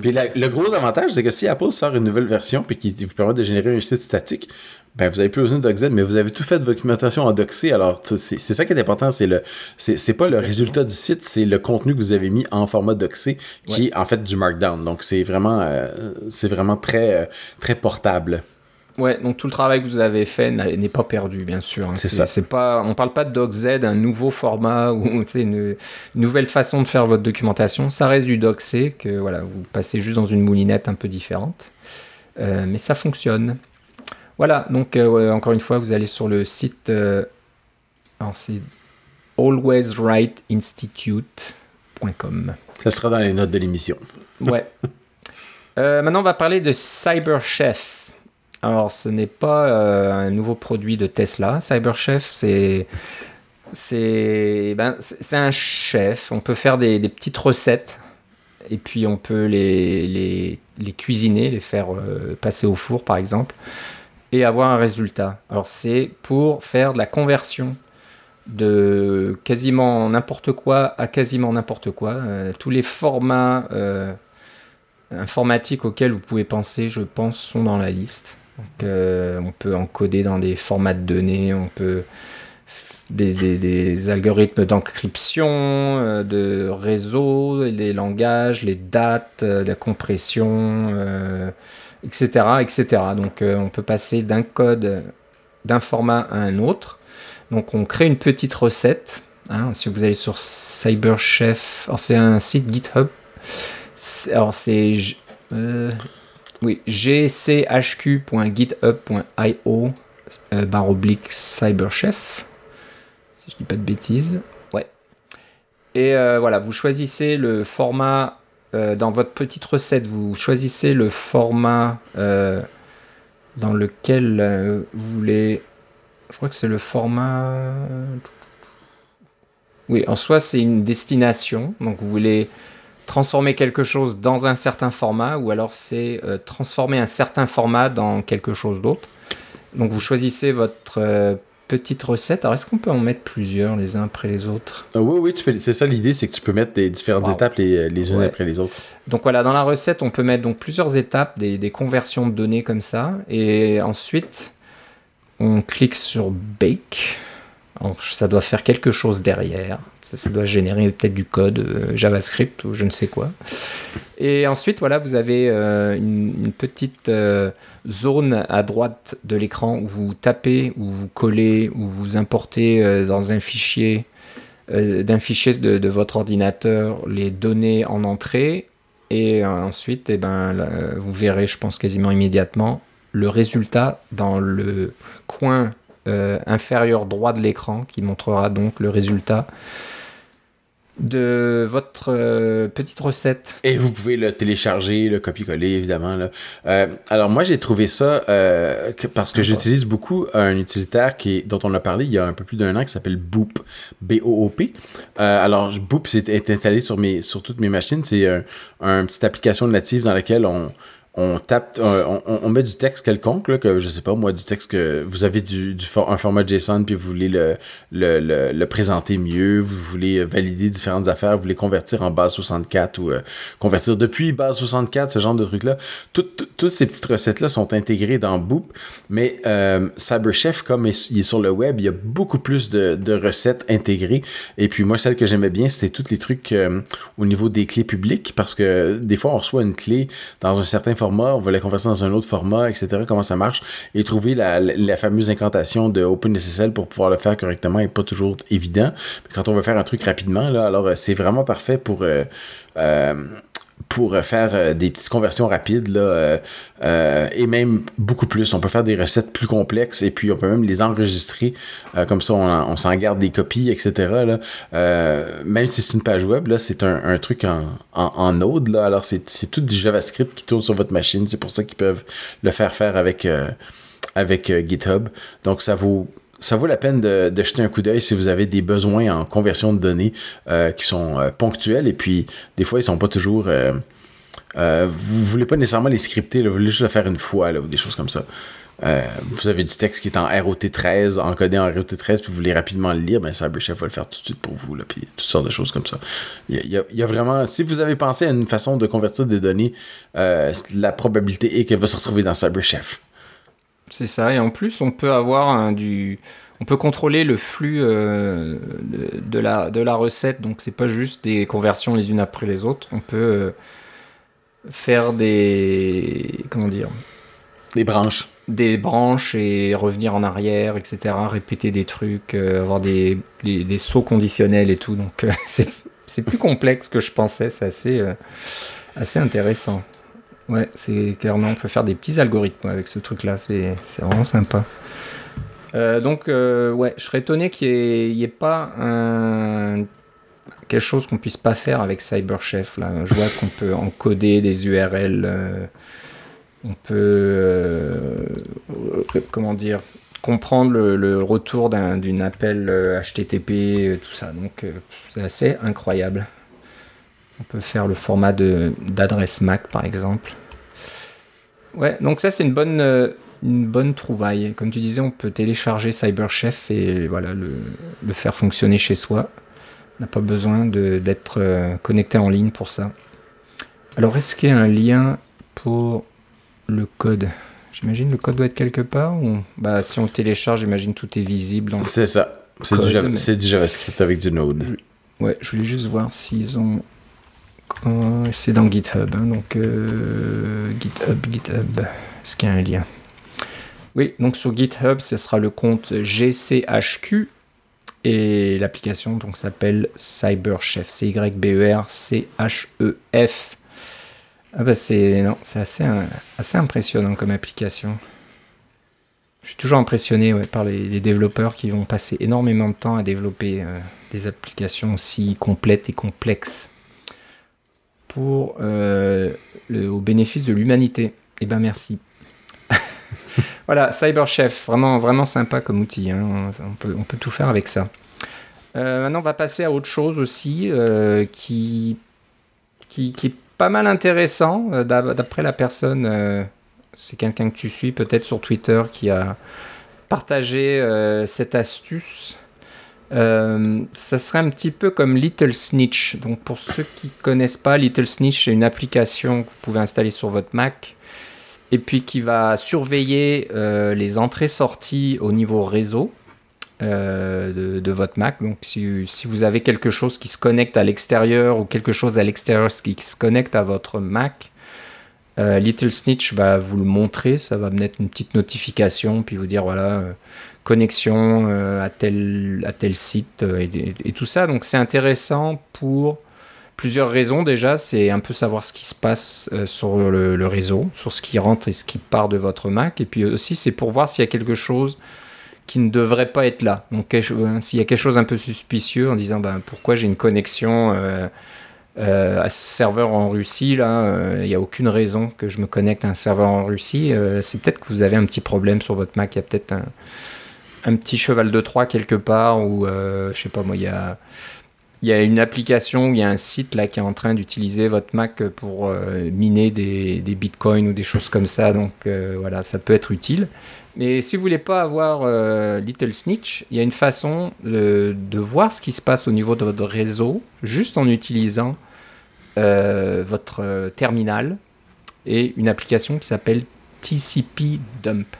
Puis le gros avantage, c'est que si Apple sort une nouvelle version puis qui vous permet de générer un site statique, ben, vous avez plus besoin de DocZ, mais vous avez tout fait de documentation en doxé. Alors, c'est ça qui est important. C'est le, c'est pas le résultat du site, c'est le contenu que vous avez mis en format doxé, qui est en fait du Markdown. Donc, c'est vraiment, euh, c'est vraiment très, euh, très portable. Ouais, donc tout le travail que vous avez fait n'est pas perdu, bien sûr. Hein. C'est ça. C'est pas, on parle pas de DocZ, un nouveau format ou une nouvelle façon de faire votre documentation. Ça reste du doxé que voilà, vous passez juste dans une moulinette un peu différente, euh, mais ça fonctionne. Voilà, donc euh, encore une fois, vous allez sur le site, euh, alors c'est Always Right Institute, gmail.com. Ça sera dans les notes de l'émission. Ouais. Euh, maintenant, on va parler de CyberChef. Alors, ce n'est pas euh, un nouveau produit de Tesla. CyberChef, c'est c'est ben, un chef. On peut faire des, petites recettes et puis on peut les, les, cuisiner, les faire euh, passer au four, par exemple, et avoir un résultat. Alors, c'est pour faire de la conversion de quasiment n'importe quoi à quasiment n'importe quoi. Euh, tous les formats informatiques auxquels vous pouvez penser, je pense, sont dans la liste. Euh, on peut encoder dans des formats de données, on peut des, algorithmes d'encryption, euh, de réseau, les langages, les dates, euh, la compression, etc., etc. Donc, on peut passer d'un code, d'un format à un autre. Donc on crée une petite recette. Hein, si vous allez sur CyberChef, c'est un site GitHub. Alors c'est oui, gchq.github.io euh, barre oblique cyberchef. Si je dis pas de bêtises. Ouais. Et euh, voilà, vous choisissez le format euh, dans votre petite recette, vous choisissez le format euh, dans lequel vous voulez je crois que c'est le format. Oui, en soi, c'est une destination. Donc, vous voulez transformer quelque chose dans un certain format, ou alors c'est euh, transformer un certain format dans quelque chose d'autre. Donc, vous choisissez votre euh, petite recette. Alors, est-ce qu'on peut en mettre plusieurs les uns après les autres? Ah Oui, oui, c'est ça l'idée, c'est que tu peux mettre des différentes wow. étapes les, les unes ouais. après les autres. Donc, voilà, dans la recette, on peut mettre donc plusieurs étapes, des, des conversions de données comme ça. Et ensuite on clique sur Bake. Alors, ça doit faire quelque chose derrière. Ça, doit générer peut-être du code euh, JavaScript ou je ne sais quoi. Et ensuite, voilà, vous avez euh, une, petite euh, zone à droite de l'écran où vous tapez, où vous collez, où vous importez dans un fichier d'un fichier de, votre ordinateur les données en entrée. Et ensuite, eh ben, vous verrez, je pense quasiment immédiatement, le résultat dans le coin inférieur droit de l'écran qui montrera donc le résultat de votre euh, petite recette. Et vous pouvez le télécharger, le copier-coller, évidemment. Là. Euh, alors, moi, j'ai trouvé ça euh, que, parce que j'utilise beaucoup un utilitaire qui est, dont on a parlé il y a un peu plus d'un an qui s'appelle Boop. B-O-O-P. alors, Boop est, est installé sur, mes, sur toutes mes machines. C'est un, une petite application native dans laquelle on on tape, on, on, met du texte quelconque, là, que je sais pas moi, du texte que vous avez du, du un format JSON puis vous voulez le, le, le, le, présenter mieux, vous voulez valider différentes affaires, vous voulez convertir en base 64 ou euh, convertir depuis base 64, ce genre de trucs-là. Toutes, toutes ces petites recettes-là sont intégrées dans Boop, mais euh, CyberChef, comme il est sur le web, il y a beaucoup plus de, de recettes intégrées. Et puis moi, celle que j'aimais bien, c'était tous les trucs euh, au niveau des clés publiques, parce que des fois, on reçoit une clé dans un certain format, on va la convertir dans un autre format, etc. Comment ça marche et trouver la, fameuse incantation de OpenSSL pour pouvoir le faire correctement n'est pas toujours évident. Quand on veut faire un truc rapidement, là, alors c'est vraiment parfait pour euh, euh, pour faire des petites conversions rapides là, euh, euh, et même beaucoup plus. On peut faire des recettes plus complexes et puis on peut même les enregistrer. Euh, comme ça, on, on s'en garde des copies, etc. Là. même si c'est une page web, là, c'est un, un, truc en, en, en, Node. Là. Alors, c'est, c'est tout du JavaScript qui tourne sur votre machine. C'est pour ça qu'ils peuvent le faire faire avec, avec GitHub. Donc, ça vaut ça vaut la peine de, jeter un coup d'œil si vous avez des besoins en conversion de données euh, qui sont euh, ponctuels. Et puis des fois ils sont pas toujours euh, vous voulez pas nécessairement les scripter vous voulez juste le faire une fois là, ou des choses comme ça. Vous avez du texte qui est en ROT13 encodé en ROT13 puis vous voulez rapidement le lire ben CyberChef va le faire tout de suite pour vous là, puis toutes sortes de choses comme ça. Il y a vraiment si vous avez pensé à une façon de convertir des données la probabilité est qu'elle va se retrouver dans CyberChef c'est ça, et en plus, on peut avoir du. On peut contrôler le flux euh, de, de, la, de la recette, donc c'est pas juste des conversions les unes après les autres. On peut euh, faire des. Comment dire? Des branches. Des branches et revenir en arrière, etc. Répéter des trucs, euh, avoir des, des, des, sauts conditionnels et tout. Donc c'est plus complexe que je pensais, c'est assez, assez intéressant. Ouais, c'est clairement, on peut faire des petits algorithmes avec ce truc-là, c'est vraiment sympa. Euh, donc, euh, ouais, je serais étonné qu'il n'y ait, pas quelque chose qu'on puisse pas faire avec CyberChef. Là. Je vois qu'on peut encoder des URL, on peut, comment dire, comprendre le, retour d'un appel HTTP, tout ça. Donc c'est assez incroyable. On peut faire le format d'adresse Mac par exemple. Ouais, donc ça c'est une bonne, euh, une bonne trouvaille. Comme tu disais, on peut télécharger CyberChef et voilà, le, le faire fonctionner chez soi. On n'a pas besoin d'être euh, connecté en ligne pour ça. Alors est-ce qu'il y a un lien pour le code? J'imagine le code doit être quelque part ou... bah, Si on télécharge, j'imagine tout est visible. C'est ça. C'est du, du, JavaScript avec du Node. Ouais, je voulais juste voir s'ils ont c'est dans GitHub, hein, donc euh, GitHub, GitHub, est-ce qu'il y a un lien? Oui, donc sur GitHub, ce sera le compte GCHQ et l'application donc s'appelle CyberChef, C Y B E R C H E F. Ah bah c'est c'est assez assez impressionnant comme application. Je suis toujours impressionné par les, développeurs qui vont passer énormément de temps à développer euh, des applications aussi complètes et complexes euh, au bénéfice de l'humanité. Eh ben merci. voilà, CyberChef, vraiment, vraiment sympa comme outil. Hein. On, peut, tout faire avec ça. Euh, maintenant, on va passer à autre chose aussi euh, qui, qui, est pas mal intéressant. D'après la personne, c'est quelqu'un que tu suis peut-être sur Twitter qui a partagé cette astuce. Euh, ça serait un petit peu comme Little Snitch. Donc pour ceux qui ne connaissent pas, Little Snitch, c'est une application que vous pouvez installer sur votre Mac et puis qui va surveiller euh, les entrées-sorties au niveau réseau euh, de, votre Mac. Donc si, vous avez quelque chose qui se connecte à l'extérieur ou quelque chose à l'extérieur qui se connecte à votre Mac, Little Snitch va vous le montrer, ça va mettre une petite notification, puis vous dire voilà, connexion euh, à, tel, site euh, et, tout ça. Donc c'est intéressant pour plusieurs raisons déjà. C'est un peu savoir ce qui se passe euh, sur le, réseau, sur ce qui rentre et ce qui part de votre Mac. Et puis aussi c'est pour voir s'il y a quelque chose qui ne devrait pas être là. Donc s'il y a quelque chose un peu suspicieux en disant ben, pourquoi j'ai une connexion à ce serveur en Russie, là, il n'y a aucune raison que je me connecte à un serveur en Russie. c'est peut-être que vous avez un petit problème sur votre Mac, il y a peut-être un, un petit cheval de Troie quelque part ou euh, je sais pas moi, il y a, une application, il y a un site là qui est en train d'utiliser votre Mac pour euh, miner des, bitcoins ou des choses comme ça. Donc euh, voilà, ça peut être utile. Mais si vous voulez pas avoir Little Snitch, il y a une façon de voir ce qui se passe au niveau de votre réseau juste en utilisant votre terminal et une application qui s'appelle TCP Dump.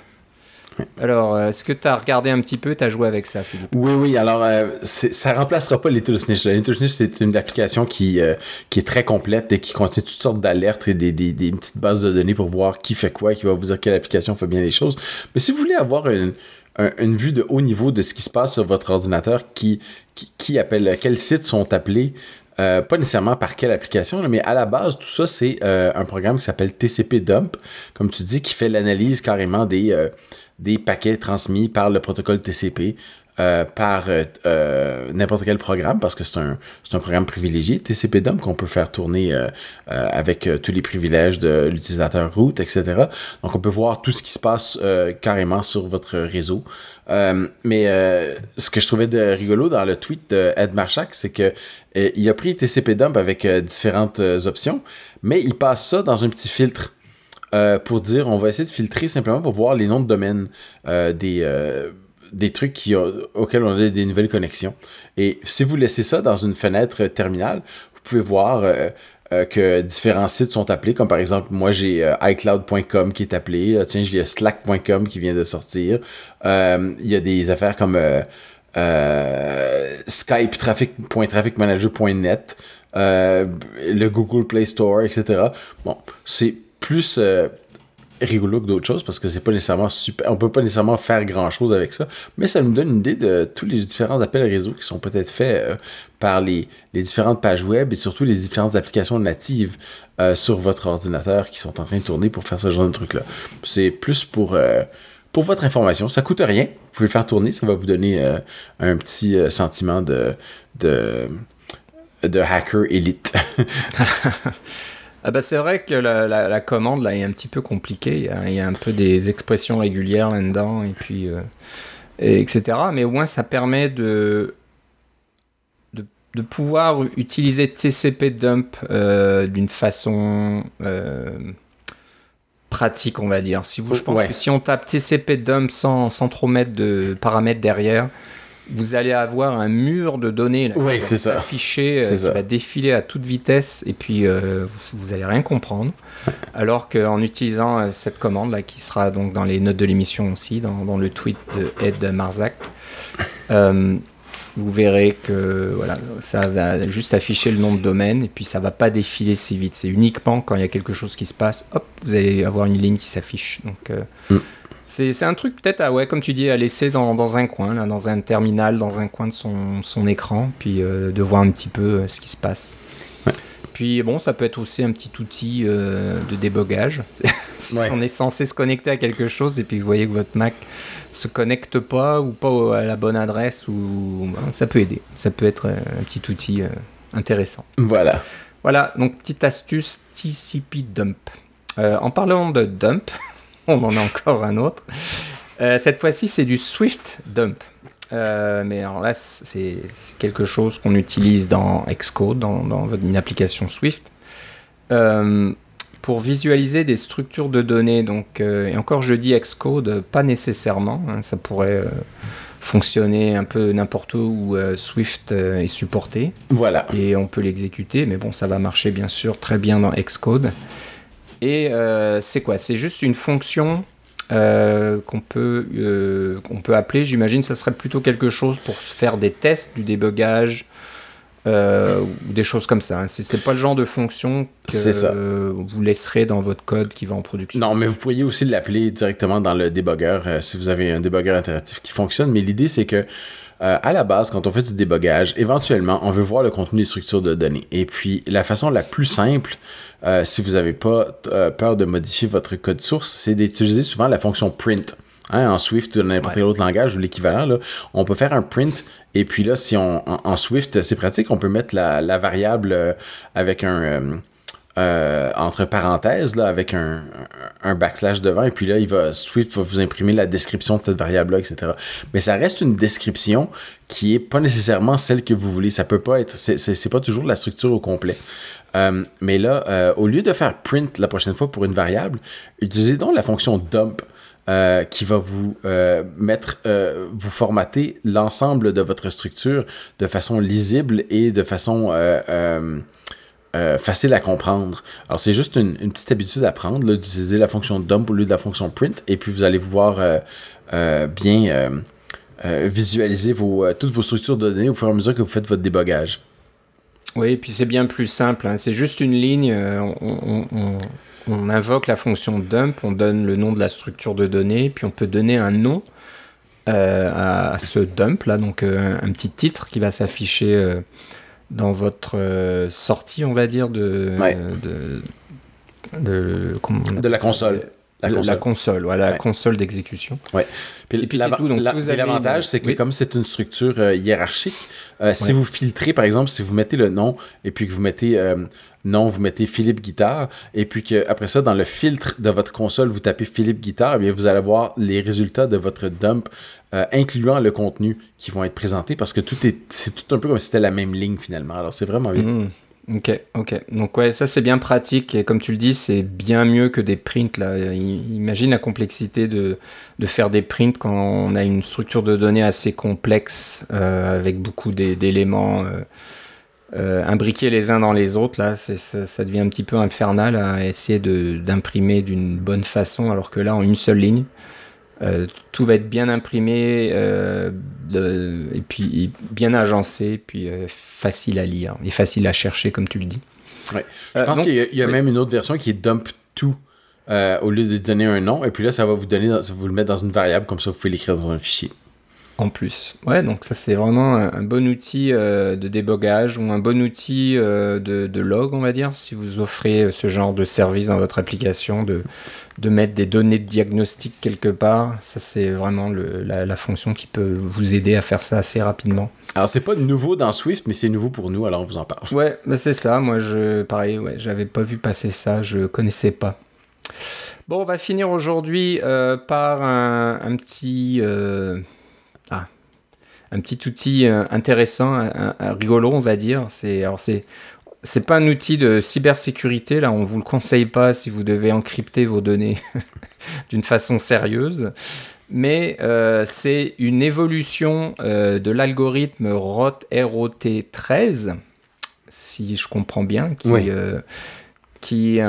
Alors, euh, est-ce que tu as regardé un petit peu, tu as joué avec ça, Philippe? Oui, oui. Alors, euh, ça remplacera pas Little Snitch. Little Snitch, c'est une application qui, euh, qui est très complète et qui contient toutes sortes d'alertes et des, des, des, petites bases de données pour voir qui fait quoi, qui va vous dire quelle application fait bien les choses. Mais si vous voulez avoir une, une vue de haut niveau de ce qui se passe sur votre ordinateur, qui, qui, qui appelle, quels sites sont appelés, pas nécessairement par quelle application, mais à la base, tout ça, c'est un programme qui s'appelle TCP Dump, comme tu dis, qui fait l'analyse carrément des, des paquets transmis par le protocole TCP euh, par euh, euh, n'importe quel programme parce que c'est un, programme privilégié, TCP dump qu'on peut faire tourner avec tous les privilèges de l'utilisateur root, etc. Donc on peut voir tout ce qui se passe carrément sur votre réseau. mais ce que je trouvais de rigolo dans le tweet de Marchak, c'est que il a pris TCP dump avec différentes options, mais il passe ça dans un petit filtre. Euh, pour dire on va essayer de filtrer simplement pour voir les noms de domaine euh, des, euh, des trucs qui auxquels on a des nouvelles connexions. Et si vous laissez ça dans une fenêtre terminale, vous pouvez voir que différents sites sont appelés, comme par exemple, moi j'ai iCloud.com qui est appelé, tiens, j'ai Slack.com qui vient de sortir. Il y a des affaires comme Skype, le Google Play Store, etc. Bon, c'est plus euh, rigolo que d'autres choses parce que c'est pas nécessairement super. On peut pas nécessairement faire grand chose avec ça, mais ça nous donne une idée de tous les différents appels réseau qui sont peut-être faits euh, par les, différentes pages web et surtout les différentes applications natives euh, sur votre ordinateur qui sont en train de tourner pour faire ce genre de truc-là. C'est plus pour. pour votre information, ça coûte rien. Vous pouvez le faire tourner, ça va vous donner un petit sentiment de, de de hacker élite. ah bah c'est vrai que la, la, commande là est un petit peu compliquée. Il y, a, un peu des expressions régulières là-dedans et puis etc. Mais au moins ça permet de de pouvoir utiliser TCP dump d'une façon pratique, on va dire. Si vous, je pense que si on tape TCP dump sans, sans trop mettre de paramètres derrière, vous allez avoir un mur de données là, oui, qui, va afficher, euh, qui va défiler à toute vitesse et puis euh, vous, n'allez rien comprendre. Alors qu'en utilisant euh, cette commande là, qui sera donc dans les notes de l'émission aussi, dans, dans, le tweet de Ed Marzak, vous verrez que voilà, ça va juste afficher le nom de domaine et puis ça va pas défiler si vite. C'est uniquement quand il y a quelque chose qui se passe, hop, vous allez avoir une ligne qui s'affiche. Donc mm. C'est un truc peut-être, à, ouais, comme tu dis, à laisser dans, dans, un coin, là, dans un terminal, dans un coin de son, son écran, puis euh, de voir un petit peu euh, ce qui se passe. Puis bon, ça peut être aussi un petit outil de débogage. si on est censé se connecter à quelque chose et puis vous voyez que votre Mac se connecte pas ou pas à la bonne adresse ou ça peut aider. Ça peut être euh, un petit outil euh, intéressant. Voilà. Voilà, donc petite astuce TCP dump. Euh, en parlant de dump, on en a encore un autre. cette fois-ci, c'est du Swift dump. mais alors là, c'est quelque chose qu'on utilise dans Xcode, dans, dans, une application Swift pour visualiser des structures de données. Donc, euh, et encore, je dis Xcode, pas nécessairement. Hein, ça pourrait euh, fonctionner un peu n'importe où où euh, Swift est supporté. Voilà. Et on peut l'exécuter, mais bon, ça va marcher bien sûr très bien dans Xcode. Et c'est quoi? C'est juste une fonction qu'on peut, qu'on peut appeler, j'imagine, ça serait plutôt quelque chose pour faire des tests, du débugage, euh, ou des choses comme ça. Hein. C'est pas le genre de fonction que vous laisserez dans votre code qui va en production. Non, mais vous pourriez aussi l'appeler directement dans le débogueur euh, si vous avez un débogueur interactif qui fonctionne. Mais l'idée, c'est que euh, à la base, quand on fait du débogage, éventuellement, on veut voir le contenu des structures de données. Et puis, la façon la plus simple, si vous n'avez pas peur de modifier votre code source, c'est d'utiliser souvent la fonction print. Hein, en Swift ou dans n'importe quel autre langage ou l'équivalent, on peut faire un print. Et puis là, si on en, Swift, c'est pratique, on peut mettre la, variable euh, avec un euh, euh, entre parenthèses là, avec un, backslash devant. Et puis là, il va Swift va vous imprimer la description de cette variable-là, etc. Mais ça reste une description qui est pas nécessairement celle que vous voulez. Ça peut pas être, c'est pas toujours la structure au complet. Mais là, au lieu de faire print la prochaine fois pour une variable, utilisez donc la fonction dump. Euh, qui va vous euh, mettre, euh, vous formater l'ensemble de votre structure de façon lisible et de façon facile à comprendre. Alors c'est juste une, petite habitude à prendre, d'utiliser la fonction dump au lieu de la fonction print, et puis vous allez pouvoir bien visualiser toutes vos structures de données au fur et à mesure que vous faites votre débogage. Oui, et puis c'est bien plus simple. Hein. C'est juste une ligne. on, on invoque la fonction dump, on donne le nom de la structure de données, puis on peut donner un nom euh, à, ce dump là, donc euh, un, petit titre qui va s'afficher euh, dans votre sortie, on va dire, de, de, de, la console. La console. La console, la console d'exécution. Ouais. et puis l'avantage, c'est que comme c'est une structure hiérarchique, si vous filtrez, par exemple, si vous mettez le nom et puis que vous mettez non, vous mettez Philippe Guitare, et puis que après ça, dans le filtre de votre console, vous tapez Philippe Guitare, et eh bien vous allez voir les résultats de votre dump, euh, incluant le contenu qui vont être présentés, parce que tout est, c'est tout un peu comme si c'était la même ligne finalement. Alors c'est vraiment bien. Mmh. Ok, ok. Donc ouais, ça c'est bien pratique et comme tu le dis, c'est bien mieux que des prints là. Imagine la complexité de, de faire des prints quand on a une structure de données assez complexe euh, avec beaucoup d'éléments. Euh, euh, imbriquer les uns dans les autres, là, ça, devient un petit peu infernal à essayer d'imprimer d'une bonne façon, alors que là, en une seule ligne, euh, tout va être bien imprimé euh, et puis bien agencé, puis facile à lire et facile à chercher, comme tu le dis. Je pense qu'il y a, même une autre version qui est dump to au lieu de donner un nom, et puis là, ça va vous donner, ça va vous le mettre dans une variable, comme ça, vous pouvez l'écrire dans un fichier. En plus. Ouais, donc ça c'est vraiment un, bon outil euh, de débogage ou un bon outil euh, de, log, on va dire, si vous offrez ce genre de service dans votre application, de, de mettre des données de diagnostic quelque part. Ça c'est vraiment la, fonction qui peut vous aider à faire ça assez rapidement. Alors c'est pas nouveau dans Swift, mais c'est nouveau pour nous, alors on vous en parle. Ouais, mais c'est ça. Moi, je, pareil, ouais, j'avais pas vu passer ça, je connaissais pas. Bon, on va finir aujourd'hui euh, par un, petit un petit outil euh, intéressant, rigolo, on va dire. C'est alors c'est c'est pas un outil de cybersécurité, là on vous le conseille pas si vous devez encrypter vos données d'une façon sérieuse, mais euh, c'est une évolution euh, de l'algorithme ROT13, si je comprends bien, qui, qui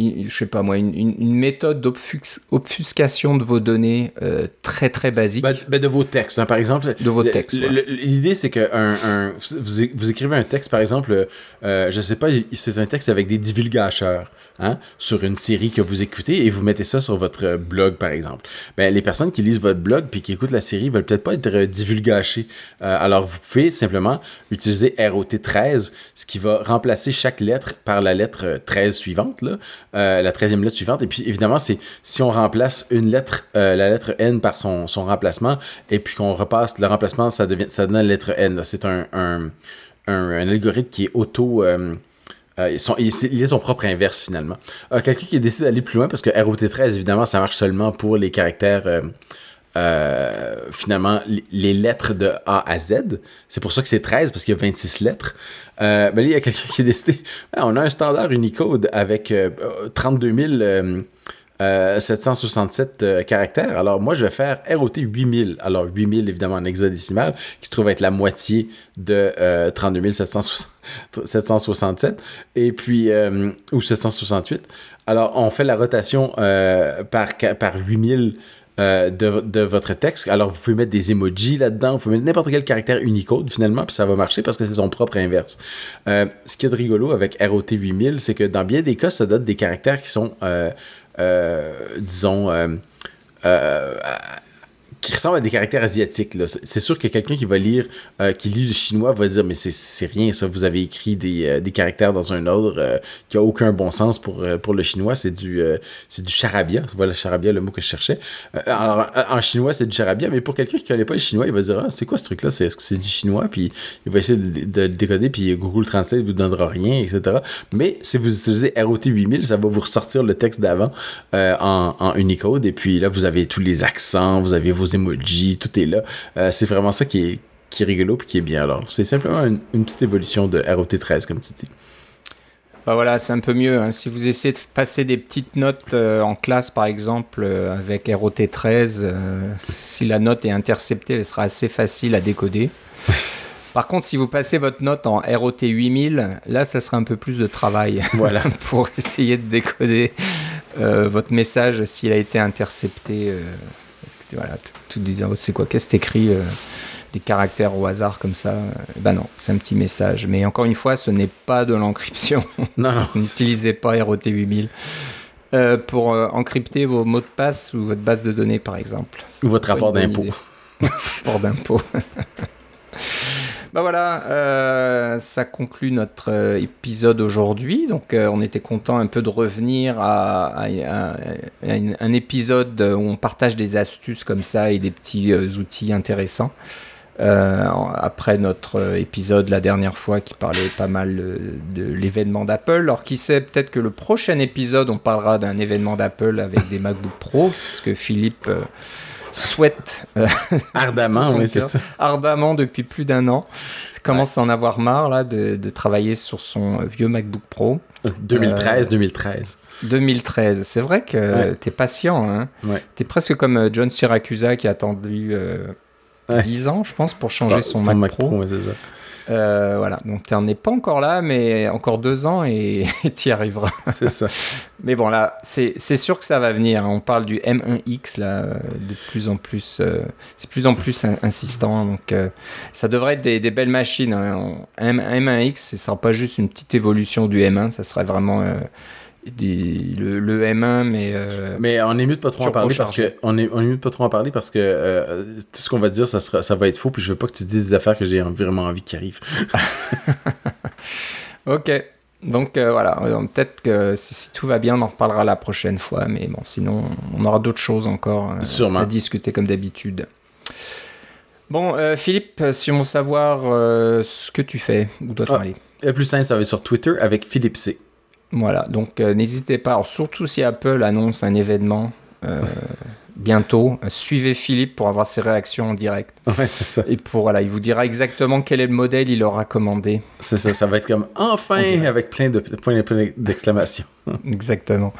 je sais pas moi, une, méthode d'obfuscation de vos données euh, très très basique. Ben, ben, de vos textes, hein, par exemple. De vos textes. L'idée, c'est que un, vous, vous, écrivez un texte, par exemple, euh, je sais pas, c'est un texte avec des divulgateurs. Hein, sur une série que vous écoutez et vous mettez ça sur votre blog, par exemple. Ben, les personnes qui lisent votre blog puis qui écoutent la série veulent peut-être pas être euh, divulgachées. Euh, alors, vous pouvez simplement utiliser ROT13, ce qui va remplacer chaque lettre par la lettre 13 suivante, là, euh, la 13e lettre suivante. Et puis, évidemment, c'est si on remplace une lettre, la lettre N par son, remplacement, et puis qu'on repasse le remplacement, ça, devient, ça donne la lettre N. C'est un, algorithme qui est auto euh, il, est son propre inverse finalement. Euh, quelqu'un qui a décidé d'aller plus loin parce que ROT13, évidemment, ça marche seulement pour les caractères. Euh, finalement, les lettres de A à Z. C'est pour ça que c'est 13, parce qu'il y a 26 lettres. mais là, il y a quelqu'un qui a décidé, ah, on a un standard Unicode avec 32 000 767 euh, caractères. Alors moi, je vais faire ROT 8000. Alors 8000, évidemment, en hexadécimal, qui se trouve être la moitié de 32 767. Et puis, euh, ou 768. Alors, on fait la rotation euh, par, par 8000 de, de, votre texte. Alors, vous pouvez mettre des emojis là-dedans, vous pouvez mettre n'importe quel caractère Unicode finalement, puis ça va marcher parce que c'est son propre inverse. ce qui est de rigolo avec ROT 8000, c'est que dans bien des cas, ça donne des caractères qui sont euh, disons, euh, euh, qui ressemble à des caractères asiatiques. C'est sûr que quelqu'un qui va lire, euh, qui lit le chinois va dire, mais c'est rien, ça, vous avez écrit des, euh, des caractères dans un ordre euh, qui a aucun bon sens pour, pour le chinois, c'est du, c'est du charabia, voilà charabia, le mot que je cherchais. alors, en chinois, c'est du charabia, mais pour quelqu'un qui connaît pas le chinois, il va dire, ah, c'est quoi ce truc-là, est-ce que c'est du chinois, puis il va essayer de, le décoder, puis Google Translate vous donnera rien, etc. Mais si vous utilisez ROT 8000, ça va vous ressortir le texte d'avant en, en Unicode, et puis là, vous avez tous les accents, vous avez vos emojis, tout est là. Euh, c'est vraiment ça qui est, qui est rigolo et qui est bien. Alors, c'est simplement une, petite évolution de ROT13, comme tu dis. Bah voilà, c'est un peu mieux. Hein. Si vous essayez de passer des petites notes euh, en classe, par exemple, euh, avec ROT13, si la note est interceptée, elle sera assez facile à décoder. Par contre, si vous passez votre note en ROT 8000, là, ça sera un peu plus de travail voilà. pour essayer de décoder votre message s'il a été intercepté voilà, tout, disant c'est quoi, qu'est-ce que écrit euh, des caractères au hasard comme ça. Ben non, c'est un petit message. Mais encore une fois, ce n'est pas de l'encryption. Non, non. N'utilisez pas ROT 8000. Euh, pour euh, encrypter vos mots de passe ou votre base de données, par exemple. Ou votre rapport d'impôt. rapport d'impôt. Bah voilà, euh, ça conclut notre euh, épisode aujourd'hui. Donc euh, on était content un peu de revenir à, un épisode où on partage des astuces comme ça et des petits outils intéressants. après notre épisode la dernière fois qui parlait pas mal de, l'événement d'Apple. Alors qui sait, peut-être que le prochain épisode on parlera d'un événement d'Apple avec des MacBook Pro, parce que Philippe souhaite euh, ardemment, oui, c'est ça. Ardemment depuis plus d'un an. Il commence à en avoir marre là de, de, travailler sur son vieux MacBook Pro. 2013, 2013. 2013. C'est vrai que tu es patient. Hein. Tu es presque comme euh, John Siracusa qui a attendu 10 euh, ans, je pense, pour changer son, Mac, Pro. ça. Euh, voilà, donc tu n'en es pas encore là, mais encore deux ans et tu y arriveras. C'est ça. mais bon, là, c'est sûr que ça va venir. On parle du M1X, là, de plus en plus. Euh, c'est plus en plus insistant. Donc, euh, ça devrait être des, belles machines. Hein. M, 1X, ce ne sera pas juste une petite évolution du M1, ça serait vraiment le, M1, mais. mais on est mieux de pas trop en parler parce que on est, on est mieux de pas trop en parler parce que tout ce qu'on va dire, ça sera, ça va être faux. Puis je veux pas que tu dises des affaires que j'ai vraiment envie qu'ils arrivent. ok. Donc voilà, peut-être que si, tout va bien, on en reparlera la prochaine fois, mais bon, sinon on aura d'autres choses encore à discuter comme d'habitude. Bon, Philippe, si on veut savoir ce que tu fais, où doit-on ah, aller? Le plus simple, ça va être sur Twitter avec Philippe C. Voilà, donc n'hésitez pas, surtout si Apple annonce un événement bientôt. Suivez Philippe pour avoir ses réactions en direct. Ouais, c'est ça. Et pour, voilà, il vous dira exactement quel est le modèle il aura commandé. C'est ça, ça va être comme enfin avec plein de points d'exclamation. exactement.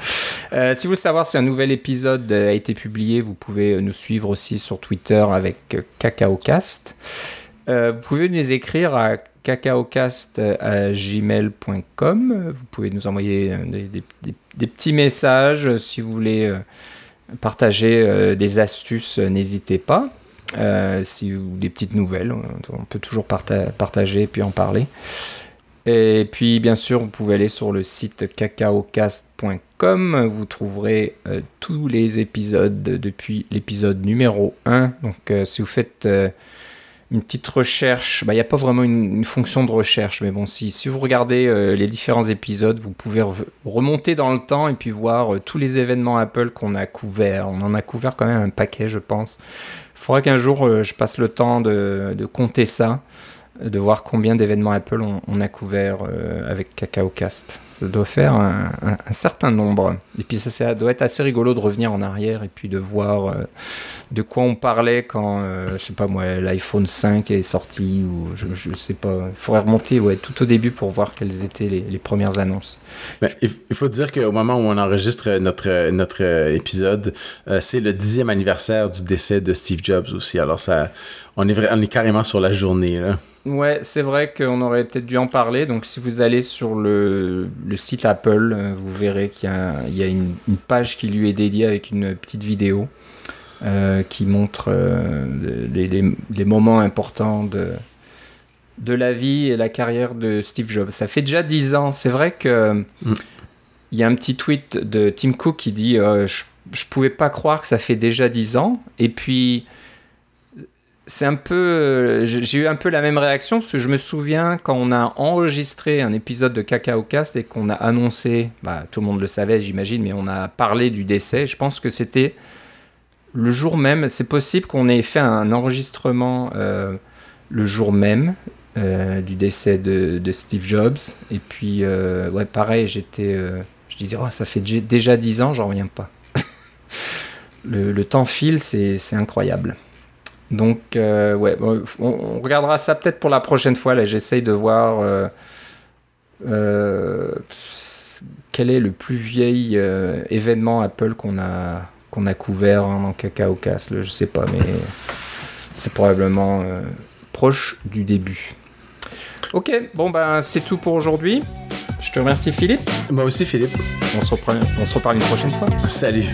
Euh, si vous voulez savoir si un nouvel épisode a été publié, vous pouvez nous suivre aussi sur Twitter avec CacaoCast. Euh, vous pouvez nous écrire à cacaocast.gmail.com. Vous pouvez nous envoyer des, des, petits messages si vous voulez partager euh, des astuces, euh, n'hésitez pas. Euh, si, ou des petites nouvelles, on peut toujours partager et puis en parler. Et puis, bien sûr, vous pouvez aller sur le site cacaocast.com. Vous trouverez tous les épisodes depuis l'épisode numéro 1. Donc, si vous faites une petite recherche. Bah, il n'y a pas vraiment une, fonction de recherche, mais bon, si, vous regardez euh, les différents épisodes, vous pouvez remonter dans le temps et puis voir euh, tous les événements Apple qu'on a couverts. On en a couvert quand même un paquet, je pense. Il faudra qu'un jour euh, je passe le temps de, de, compter ça, de voir combien d'événements Apple on, a couvert avec CacaoCast. Ça doit faire un, un, certain nombre. Et puis ça, ça, doit être assez rigolo de revenir en arrière et puis de voir de quoi on parlait quand, euh, je sais pas moi, l'iPhone 5 est sorti, ou je, je sais pas. Il faudrait remonter ouais, tout au début pour voir quelles étaient les, premières annonces. Ben, il faut dire qu'au moment où on enregistre notre, notre épisode, euh, c'est le dixième anniversaire du décès de Steve Jobs aussi. Alors, ça, on, est, on est carrément sur la journée. Là. Ouais, c'est vrai qu'on aurait peut-être dû en parler. Donc, si vous allez sur le, le site Apple, euh, vous verrez qu'il y a, il y a une, une, page qui lui est dédiée avec une petite vidéo. Euh, qui montre euh, les, moments importants de, de la vie et la carrière de Steve Jobs. Ça fait déjà 10 ans. C'est vrai que mm. il y a un petit tweet de Tim Cook qui dit euh, je, je pouvais pas croire que ça fait déjà 10 ans. Et puis c'est un peu j'ai eu un peu la même réaction parce que je me souviens quand on a enregistré un épisode de Cacao Cast et qu'on a annoncé bah, tout le monde le savait j'imagine mais on a parlé du décès je pense que c'était le jour même, c'est possible qu'on ait fait un enregistrement euh, le jour même euh, du décès de, Steve Jobs. Et puis, euh, ouais, pareil, j'étais. je disais, oh, ça fait déjà 10 ans, j'en reviens pas. le, temps file, c'est incroyable. Donc, ouais, on, regardera ça peut-être pour la prochaine fois. Là, j'essaye de voir quel est le plus vieil événement Apple qu'on a qu'on a couvert en Cacao Cast, je sais pas, mais c'est probablement euh, proche du début. Ok, bon ben c'est tout pour aujourd'hui. Je te remercie Philippe. Moi aussi Philippe. On se, reprend, on se reparle une prochaine fois. Salut.